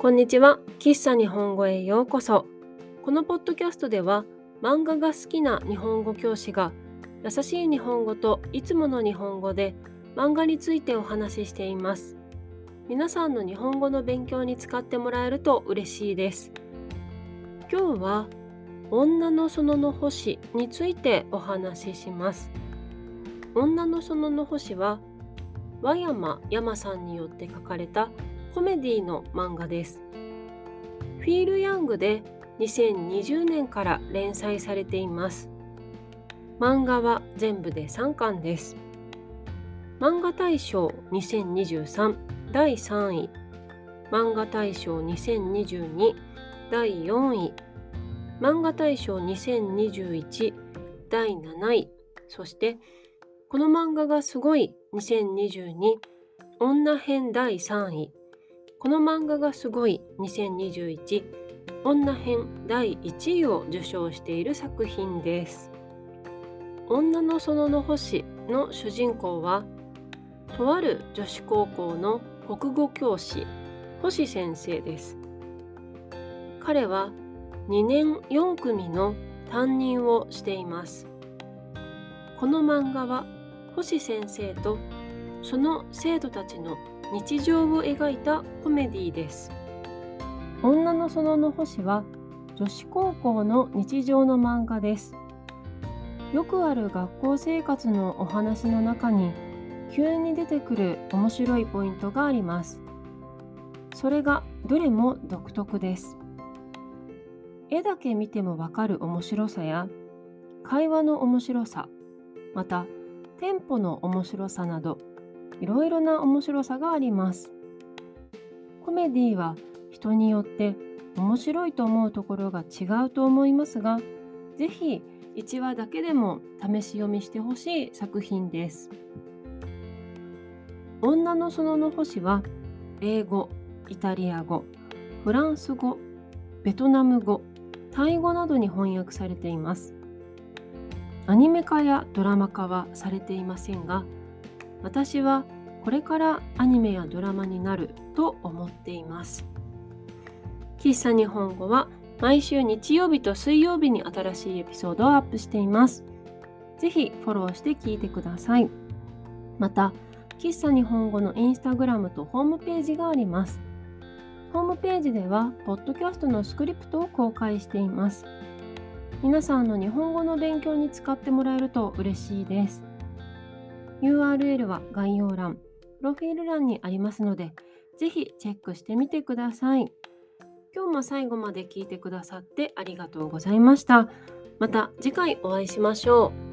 こんにちは。喫茶日本語へようこそ。このポッドキャストでは漫画が好きな日本語教師が優しい日本語といつもの日本語で漫画についてお話ししています。皆さんの日本語の勉強に使ってもらえると嬉しいです。今日は女の園の星についてお話しします。女の園の星は和山山さんによって書かれたコメディの漫画です。フィール・ヤングで2020年から連載されています。漫画は全部で3巻です。漫画大賞2023第3位。漫画大賞2022第4位。漫画大賞2021第7位。そしてこの漫画がすごい2022女編第3位。この漫画がすごい2021女編第1位を受賞している作品です。女の園の星の主人公はとある女子高校の国語教師星先生です。彼は2年4組の担任をしています。この漫画は星先生とその生徒たちの日常を描いたコメディです。女の園の星は女子高校の日常の漫画です。よくある学校生活のお話の中に急に出てくる面白いポイントがあります。それがどれも独特です。絵だけ見てもわかる面白さや会話の面白さまたテンポの面白さなどいろいろな面白さがあります。コメディは人によって面白いと思うところが違うと思いますが是非1話だけでも試し読みしてほしい作品です。女の園の星は英語イタリア語フランス語ベトナム語タイ語などに翻訳されています。アニメ化やドラマ化はされていませんが私はこれからアニメやドラマになると思っています喫茶日本語は毎週日曜日と水曜日に新しいエピソードをアップしていますぜひフォローして聞いてくださいまた喫茶日本語のインスタグラムとホームページがありますホームページでは、ポッドキャストのスクリプトを公開しています。皆さんの日本語の勉強に使ってもらえると嬉しいです。URL は概要欄、プロフィール欄にありますので、ぜひチェックしてみてください。今日も最後まで聞いてくださってありがとうございました。また次回お会いしましょう。